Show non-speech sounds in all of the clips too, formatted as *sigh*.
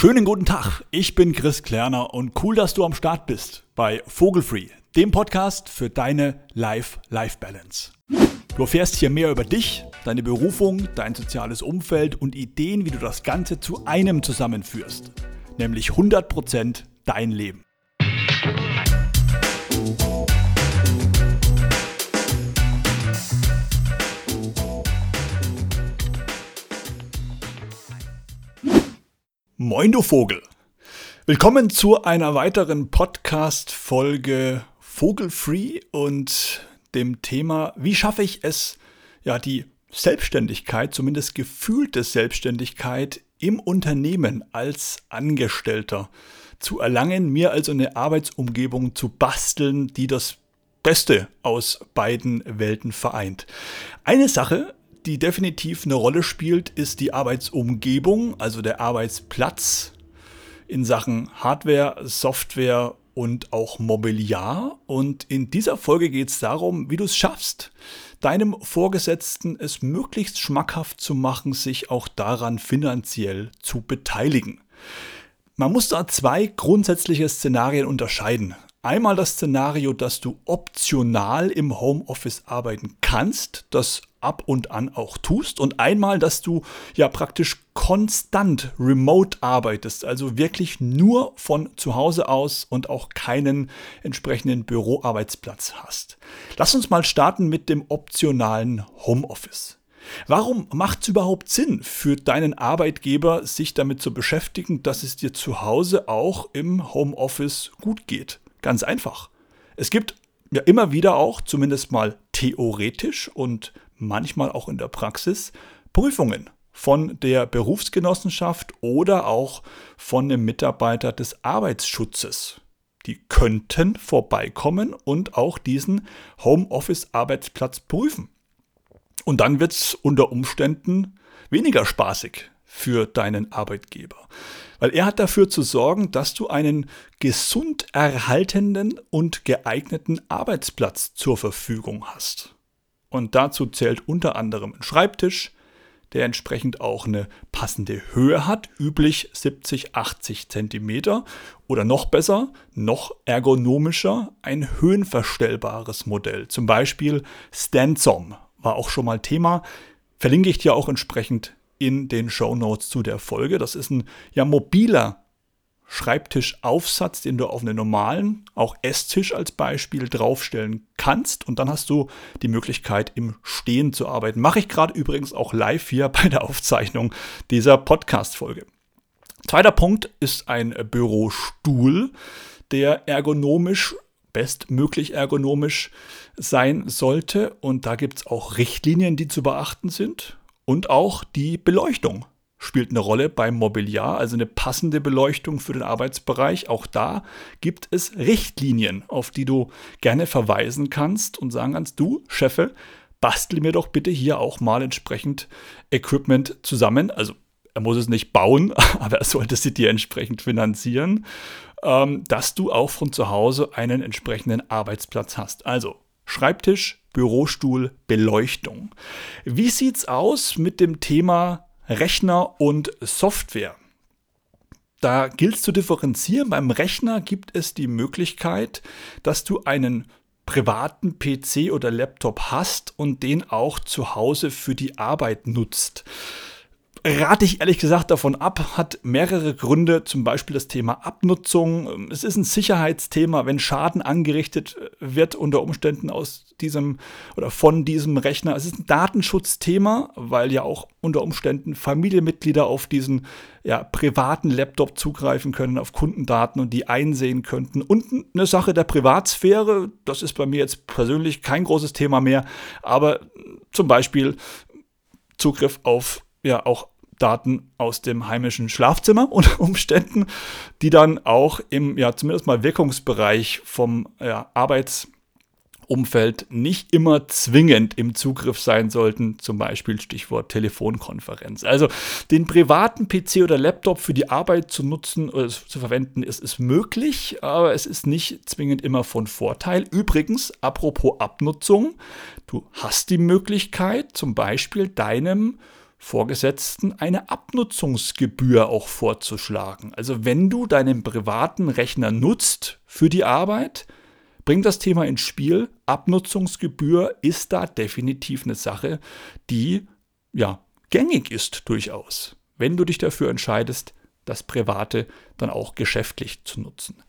Schönen guten Tag, ich bin Chris Klerner und cool, dass du am Start bist bei Vogelfree, dem Podcast für deine Life-Life-Balance. Du erfährst hier mehr über dich, deine Berufung, dein soziales Umfeld und Ideen, wie du das Ganze zu einem zusammenführst, nämlich 100% dein Leben. Moin du Vogel. Willkommen zu einer weiteren Podcast-Folge Vogelfree und dem Thema, wie schaffe ich es, ja, die Selbstständigkeit, zumindest gefühlte Selbstständigkeit im Unternehmen als Angestellter zu erlangen, mir also eine Arbeitsumgebung zu basteln, die das Beste aus beiden Welten vereint. Eine Sache die definitiv eine Rolle spielt, ist die Arbeitsumgebung, also der Arbeitsplatz in Sachen Hardware, Software und auch Mobiliar. Und in dieser Folge geht es darum, wie du es schaffst, deinem Vorgesetzten es möglichst schmackhaft zu machen, sich auch daran finanziell zu beteiligen. Man muss da zwei grundsätzliche Szenarien unterscheiden. Einmal das Szenario, dass du optional im Homeoffice arbeiten kannst, das ab und an auch tust und einmal, dass du ja praktisch konstant remote arbeitest, also wirklich nur von zu Hause aus und auch keinen entsprechenden Büroarbeitsplatz hast. Lass uns mal starten mit dem optionalen Homeoffice. Warum macht es überhaupt Sinn für deinen Arbeitgeber, sich damit zu beschäftigen, dass es dir zu Hause auch im Homeoffice gut geht? Ganz einfach. Es gibt ja immer wieder auch, zumindest mal theoretisch und manchmal auch in der Praxis, Prüfungen von der Berufsgenossenschaft oder auch von einem Mitarbeiter des Arbeitsschutzes. Die könnten vorbeikommen und auch diesen Homeoffice-Arbeitsplatz prüfen. Und dann wird es unter Umständen weniger spaßig für deinen Arbeitgeber. Weil er hat dafür zu sorgen, dass du einen gesund erhaltenen und geeigneten Arbeitsplatz zur Verfügung hast. Und dazu zählt unter anderem ein Schreibtisch, der entsprechend auch eine passende Höhe hat, üblich 70, 80 Zentimeter oder noch besser, noch ergonomischer, ein höhenverstellbares Modell. Zum Beispiel Stansom war auch schon mal Thema, verlinke ich dir auch entsprechend in den Show Notes zu der Folge. Das ist ein ja mobiler Schreibtischaufsatz, den du auf einen normalen, auch Esstisch als Beispiel draufstellen kannst. Und dann hast du die Möglichkeit, im Stehen zu arbeiten. Mache ich gerade übrigens auch live hier *laughs* bei der Aufzeichnung dieser Podcast-Folge. Zweiter Punkt ist ein Bürostuhl, der ergonomisch, bestmöglich ergonomisch sein sollte. Und da gibt es auch Richtlinien, die zu beachten sind. Und auch die Beleuchtung spielt eine Rolle beim Mobiliar, also eine passende Beleuchtung für den Arbeitsbereich. Auch da gibt es Richtlinien, auf die du gerne verweisen kannst und sagen kannst, du, Chefe, bastel mir doch bitte hier auch mal entsprechend Equipment zusammen. Also er muss es nicht bauen, *laughs* aber er sollte sie dir entsprechend finanzieren, ähm, dass du auch von zu Hause einen entsprechenden Arbeitsplatz hast. Also Schreibtisch, Bürostuhl, Beleuchtung. Wie sieht's aus mit dem Thema Rechner und Software. Da gilt es zu differenzieren. Beim Rechner gibt es die Möglichkeit, dass du einen privaten PC oder Laptop hast und den auch zu Hause für die Arbeit nutzt rate ich ehrlich gesagt davon ab, hat mehrere Gründe, zum Beispiel das Thema Abnutzung. Es ist ein Sicherheitsthema, wenn Schaden angerichtet wird unter Umständen aus diesem oder von diesem Rechner. Es ist ein Datenschutzthema, weil ja auch unter Umständen Familienmitglieder auf diesen ja, privaten Laptop zugreifen können, auf Kundendaten und die einsehen könnten. Und eine Sache der Privatsphäre, das ist bei mir jetzt persönlich kein großes Thema mehr, aber zum Beispiel Zugriff auf ja auch Daten aus dem heimischen Schlafzimmer unter *laughs* Umständen, die dann auch im, ja, zumindest mal Wirkungsbereich vom ja, Arbeitsumfeld nicht immer zwingend im Zugriff sein sollten, zum Beispiel Stichwort Telefonkonferenz. Also den privaten PC oder Laptop für die Arbeit zu nutzen oder zu verwenden, ist, ist möglich, aber es ist nicht zwingend immer von Vorteil. Übrigens, apropos Abnutzung, du hast die Möglichkeit, zum Beispiel deinem Vorgesetzten eine Abnutzungsgebühr auch vorzuschlagen. Also wenn du deinen privaten Rechner nutzt für die Arbeit, bringt das Thema ins Spiel. Abnutzungsgebühr ist da definitiv eine Sache, die ja gängig ist durchaus, wenn du dich dafür entscheidest, das Private dann auch geschäftlich zu nutzen.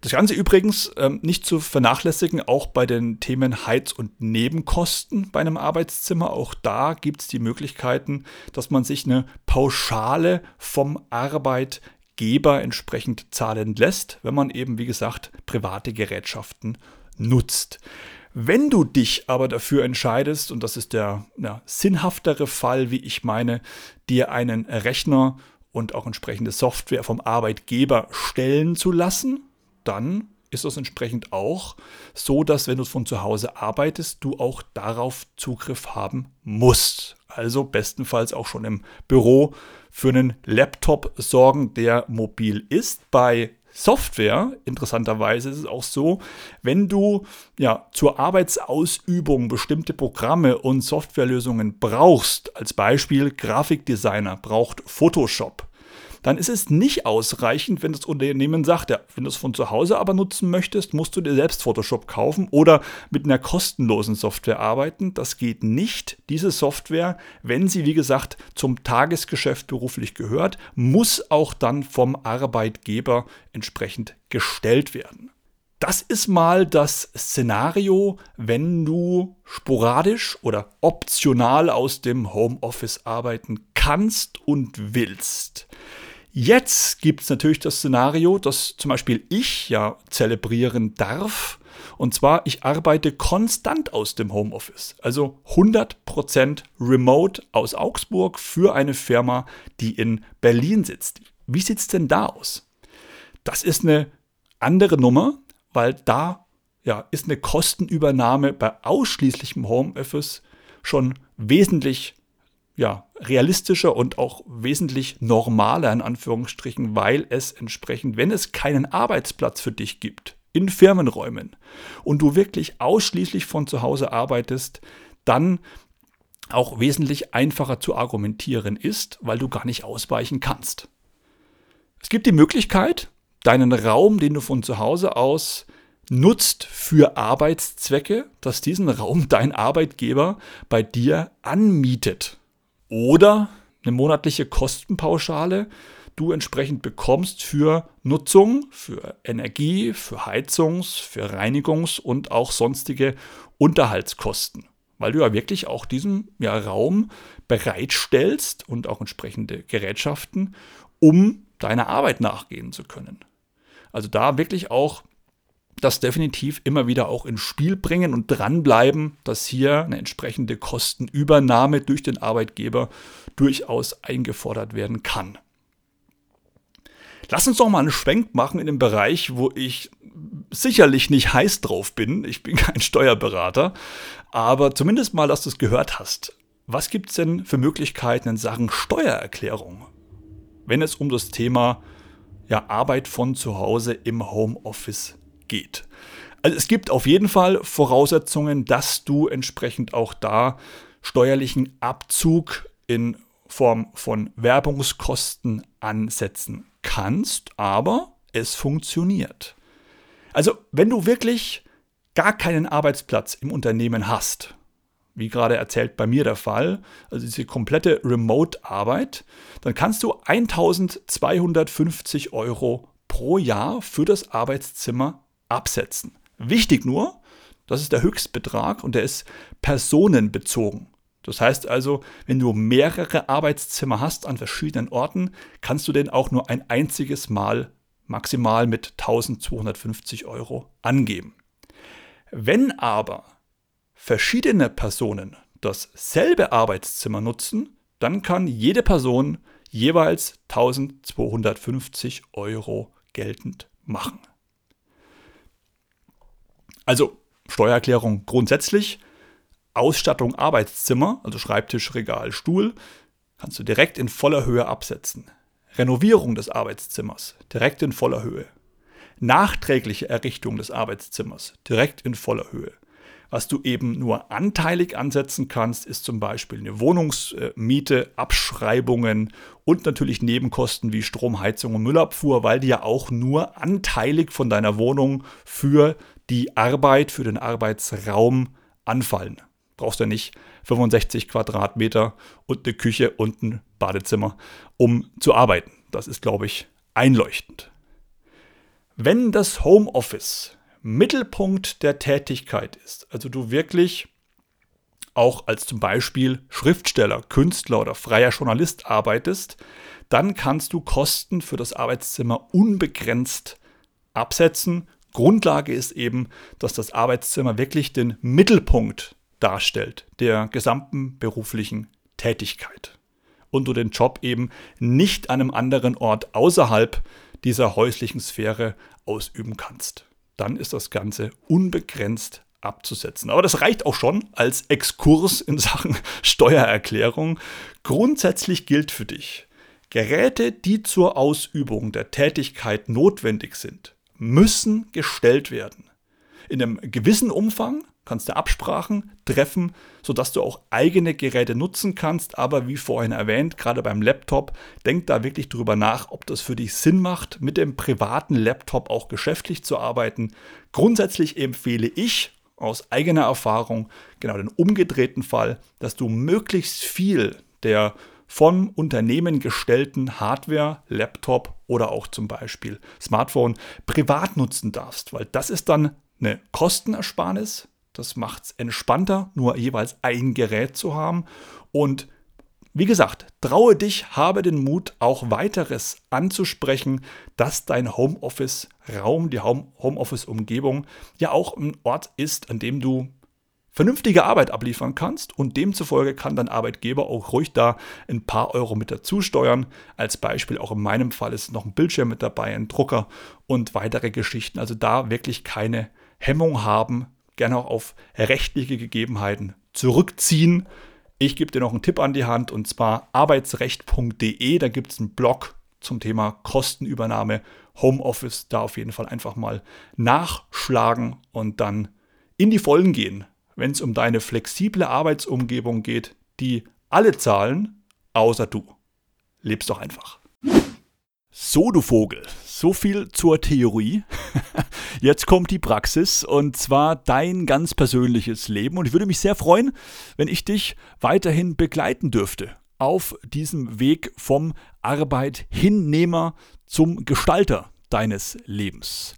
Das Ganze übrigens ähm, nicht zu vernachlässigen, auch bei den Themen Heiz- und Nebenkosten bei einem Arbeitszimmer. Auch da gibt es die Möglichkeiten, dass man sich eine Pauschale vom Arbeitgeber entsprechend zahlen lässt, wenn man eben, wie gesagt, private Gerätschaften nutzt. Wenn du dich aber dafür entscheidest, und das ist der ja, sinnhaftere Fall, wie ich meine, dir einen Rechner und auch entsprechende Software vom Arbeitgeber stellen zu lassen, dann ist es entsprechend auch so, dass wenn du von zu Hause arbeitest, du auch darauf Zugriff haben musst. Also bestenfalls auch schon im Büro für einen Laptop sorgen, der mobil ist. Bei Software, interessanterweise ist es auch so, wenn du ja zur Arbeitsausübung bestimmte Programme und Softwarelösungen brauchst, als Beispiel Grafikdesigner braucht Photoshop, dann ist es nicht ausreichend, wenn das Unternehmen sagt, ja, wenn du es von zu Hause aber nutzen möchtest, musst du dir selbst Photoshop kaufen oder mit einer kostenlosen Software arbeiten. Das geht nicht. Diese Software, wenn sie, wie gesagt, zum Tagesgeschäft beruflich gehört, muss auch dann vom Arbeitgeber entsprechend gestellt werden. Das ist mal das Szenario, wenn du sporadisch oder optional aus dem Homeoffice arbeiten kannst und willst. Jetzt gibt es natürlich das Szenario, das zum Beispiel ich ja zelebrieren darf. Und zwar, ich arbeite konstant aus dem Homeoffice. Also 100% remote aus Augsburg für eine Firma, die in Berlin sitzt. Wie sieht es denn da aus? Das ist eine andere Nummer, weil da ja, ist eine Kostenübernahme bei ausschließlichem Homeoffice schon wesentlich ja, realistischer und auch wesentlich normaler in Anführungsstrichen, weil es entsprechend, wenn es keinen Arbeitsplatz für dich gibt, in Firmenräumen und du wirklich ausschließlich von zu Hause arbeitest, dann auch wesentlich einfacher zu argumentieren ist, weil du gar nicht ausweichen kannst. Es gibt die Möglichkeit, deinen Raum, den du von zu Hause aus nutzt für Arbeitszwecke, dass diesen Raum *laughs* dein Arbeitgeber bei dir anmietet oder eine monatliche Kostenpauschale du entsprechend bekommst für Nutzung, für Energie, für Heizungs-, für Reinigungs- und auch sonstige Unterhaltskosten. Weil du ja wirklich auch diesen ja, Raum bereitstellst und auch entsprechende Gerätschaften, um deiner Arbeit nachgehen zu können. Also da wirklich auch das definitiv immer wieder auch ins Spiel bringen und dranbleiben, dass hier eine entsprechende Kostenübernahme durch den Arbeitgeber durchaus eingefordert werden kann. Lass uns doch mal einen Schwenk machen in dem Bereich, wo ich sicherlich nicht heiß drauf bin. Ich bin *laughs* kein Steuerberater, aber zumindest mal, dass du es gehört hast. Was gibt es denn für Möglichkeiten in Sachen Steuererklärung, wenn es um das Thema ja, Arbeit von zu Hause im Homeoffice geht. Also es gibt auf jeden Fall Voraussetzungen, dass du entsprechend auch da steuerlichen Abzug in Form von Werbungskosten ansetzen kannst, aber es funktioniert. Also wenn du wirklich gar keinen Arbeitsplatz im Unternehmen hast, wie gerade erzählt bei mir der Fall, also diese komplette Remote-Arbeit, dann kannst du 1250 Euro pro Jahr für das Arbeitszimmer absetzen. Wichtig nur, das ist der Höchstbetrag und der ist personenbezogen. Das heißt also, wenn du mehrere Arbeitszimmer hast an verschiedenen Orten, kannst du den auch nur ein einziges Mal maximal mit 1250 Euro angeben. Wenn aber verschiedene Personen dasselbe Arbeitszimmer nutzen, dann kann jede Person jeweils 1250 Euro geltend machen. Also Steuererklärung grundsätzlich, Ausstattung Arbeitszimmer, also Schreibtisch, Regal, Stuhl, kannst du direkt in voller Höhe absetzen. Renovierung des Arbeitszimmers direkt in voller Höhe. Nachträgliche Errichtung des Arbeitszimmers direkt in voller Höhe. Was du eben nur anteilig ansetzen kannst, ist zum Beispiel eine Wohnungsmiete, Abschreibungen und natürlich Nebenkosten wie Strom, Heizung und Müllabfuhr, weil die ja auch nur anteilig von deiner Wohnung für die Arbeit, für den Arbeitsraum anfallen. Brauchst du nicht 65 Quadratmeter und eine Küche und ein Badezimmer, um zu arbeiten. Das ist, glaube ich, einleuchtend. Wenn das Homeoffice Mittelpunkt der Tätigkeit ist, also du wirklich auch als zum Beispiel Schriftsteller, Künstler oder freier Journalist arbeitest, dann kannst du Kosten für das Arbeitszimmer unbegrenzt absetzen. Grundlage ist eben, dass das Arbeitszimmer wirklich den Mittelpunkt darstellt der gesamten beruflichen Tätigkeit und du den Job eben nicht an einem anderen Ort außerhalb dieser häuslichen Sphäre ausüben kannst dann ist das Ganze unbegrenzt abzusetzen. Aber das reicht auch schon als Exkurs in Sachen *laughs* Steuererklärung. Grundsätzlich gilt für dich, Geräte, die zur Ausübung der Tätigkeit notwendig sind, müssen gestellt werden. In einem gewissen Umfang kannst du Absprachen treffen, sodass du auch eigene Geräte nutzen kannst. Aber wie vorhin erwähnt, gerade beim Laptop, denk da wirklich drüber nach, ob das für dich Sinn macht, mit dem privaten Laptop auch geschäftlich zu arbeiten. Grundsätzlich empfehle ich aus eigener Erfahrung genau den umgedrehten Fall, dass du möglichst viel der vom Unternehmen gestellten Hardware, Laptop oder auch zum Beispiel Smartphone privat nutzen darfst, weil das ist dann eine Kostenersparnis, das macht es entspannter, nur jeweils ein Gerät zu haben. Und wie gesagt, traue dich, habe den Mut, auch weiteres anzusprechen, dass dein Homeoffice-Raum, die Homeoffice-Umgebung ja auch ein Ort ist, an dem du vernünftige Arbeit abliefern kannst und demzufolge kann dein Arbeitgeber auch ruhig da ein paar Euro mit dazu steuern. Als Beispiel auch in meinem Fall ist noch ein Bildschirm mit dabei, ein Drucker und weitere Geschichten. Also da wirklich keine Hemmung haben, gerne auch auf rechtliche Gegebenheiten zurückziehen. Ich gebe dir noch einen Tipp an die Hand und zwar arbeitsrecht.de. Da gibt es einen Blog zum Thema Kostenübernahme, Homeoffice. Da auf jeden Fall einfach mal nachschlagen und dann in die Vollen gehen, wenn es um deine flexible Arbeitsumgebung geht, die alle zahlen, außer du. Lebst doch einfach. So, du Vogel, so viel zur Theorie. *laughs* Jetzt kommt die Praxis und zwar dein ganz persönliches Leben. Und ich würde mich sehr freuen, wenn ich dich weiterhin begleiten dürfte auf diesem Weg vom Arbeithinnehmer zum Gestalter deines Lebens.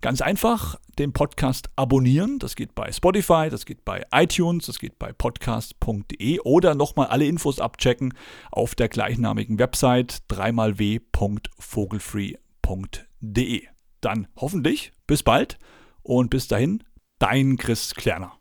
Ganz einfach den Podcast abonnieren. Das geht bei Spotify, das geht bei iTunes, das geht bei podcast.de oder nochmal alle Infos abchecken auf der gleichnamigen Website dreimalw.vogelfree.de. Dann hoffentlich bis bald und bis dahin dein Chris Klerner.